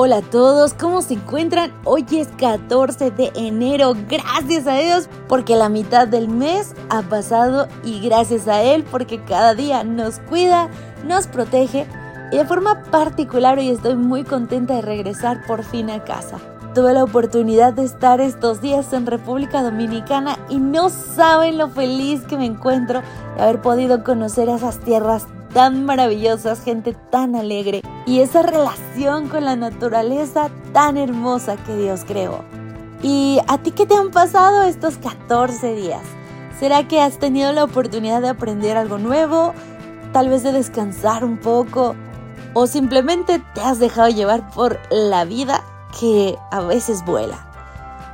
Hola a todos, ¿cómo se encuentran? Hoy es 14 de enero, gracias a Dios porque la mitad del mes ha pasado y gracias a Él porque cada día nos cuida, nos protege y de forma particular hoy estoy muy contenta de regresar por fin a casa. Tuve la oportunidad de estar estos días en República Dominicana y no saben lo feliz que me encuentro de haber podido conocer esas tierras tan maravillosas, gente tan alegre y esa relación con la naturaleza tan hermosa que Dios creó. ¿Y a ti qué te han pasado estos 14 días? ¿Será que has tenido la oportunidad de aprender algo nuevo? Tal vez de descansar un poco o simplemente te has dejado llevar por la vida que a veces vuela.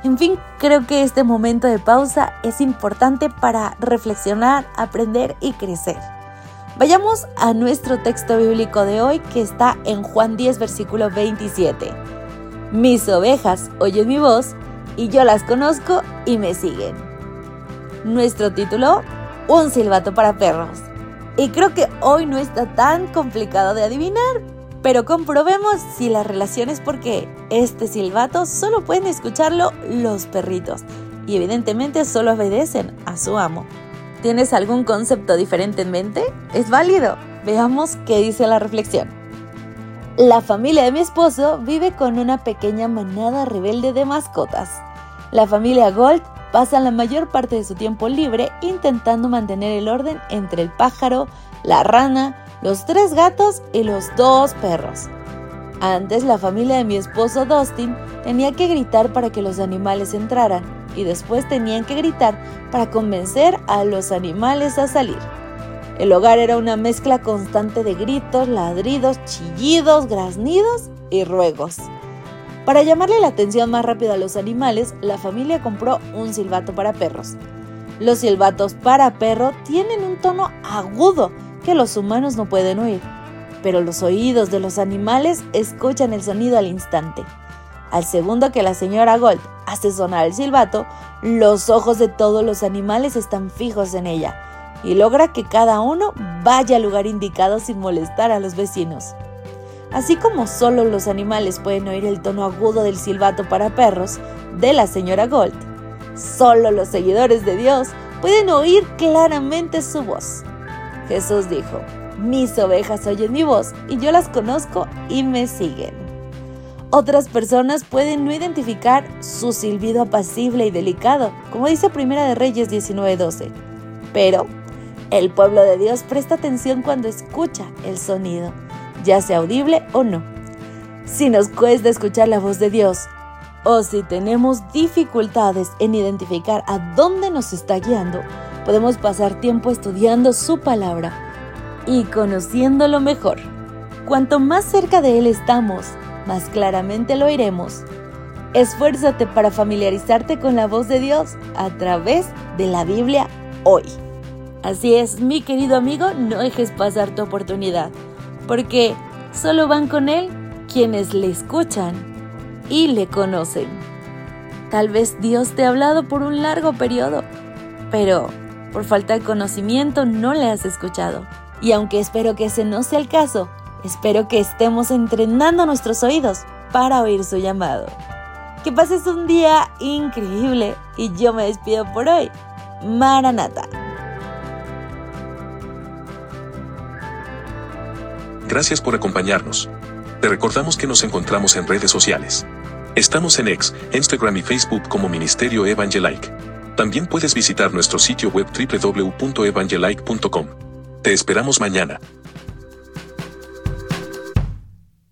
En fin, creo que este momento de pausa es importante para reflexionar, aprender y crecer. Vayamos a nuestro texto bíblico de hoy que está en Juan 10, versículo 27. Mis ovejas oyen mi voz y yo las conozco y me siguen. Nuestro título, Un silbato para perros. Y creo que hoy no está tan complicado de adivinar, pero comprobemos si la relación es porque este silbato solo pueden escucharlo los perritos y evidentemente solo obedecen a su amo. ¿Tienes algún concepto diferente en mente? Es válido. Veamos qué dice la reflexión. La familia de mi esposo vive con una pequeña manada rebelde de mascotas. La familia Gold pasa la mayor parte de su tiempo libre intentando mantener el orden entre el pájaro, la rana, los tres gatos y los dos perros. Antes la familia de mi esposo Dustin tenía que gritar para que los animales entraran y después tenían que gritar para convencer a los animales a salir. El hogar era una mezcla constante de gritos, ladridos, chillidos, graznidos y ruegos. Para llamarle la atención más rápido a los animales, la familia compró un silbato para perros. Los silbatos para perro tienen un tono agudo que los humanos no pueden oír, pero los oídos de los animales escuchan el sonido al instante. Al segundo que la señora Gold hace sonar el silbato, los ojos de todos los animales están fijos en ella y logra que cada uno vaya al lugar indicado sin molestar a los vecinos. Así como solo los animales pueden oír el tono agudo del silbato para perros de la señora Gold, solo los seguidores de Dios pueden oír claramente su voz. Jesús dijo, mis ovejas oyen mi voz y yo las conozco y me siguen. Otras personas pueden no identificar su silbido apacible y delicado, como dice Primera de Reyes 19:12. Pero el pueblo de Dios presta atención cuando escucha el sonido, ya sea audible o no. Si nos cuesta escuchar la voz de Dios, o si tenemos dificultades en identificar a dónde nos está guiando, podemos pasar tiempo estudiando su palabra y conociéndolo mejor. Cuanto más cerca de Él estamos, más claramente lo oiremos. Esfuérzate para familiarizarte con la voz de Dios a través de la Biblia hoy. Así es, mi querido amigo, no dejes pasar tu oportunidad, porque solo van con Él quienes le escuchan y le conocen. Tal vez Dios te ha hablado por un largo periodo, pero por falta de conocimiento no le has escuchado. Y aunque espero que ese no sea el caso, Espero que estemos entrenando nuestros oídos para oír su llamado. Que pases un día increíble y yo me despido por hoy. Maranata. Gracias por acompañarnos. Te recordamos que nos encontramos en redes sociales. Estamos en X, Instagram y Facebook como Ministerio Evangelike. También puedes visitar nuestro sitio web www.evangelike.com. Te esperamos mañana.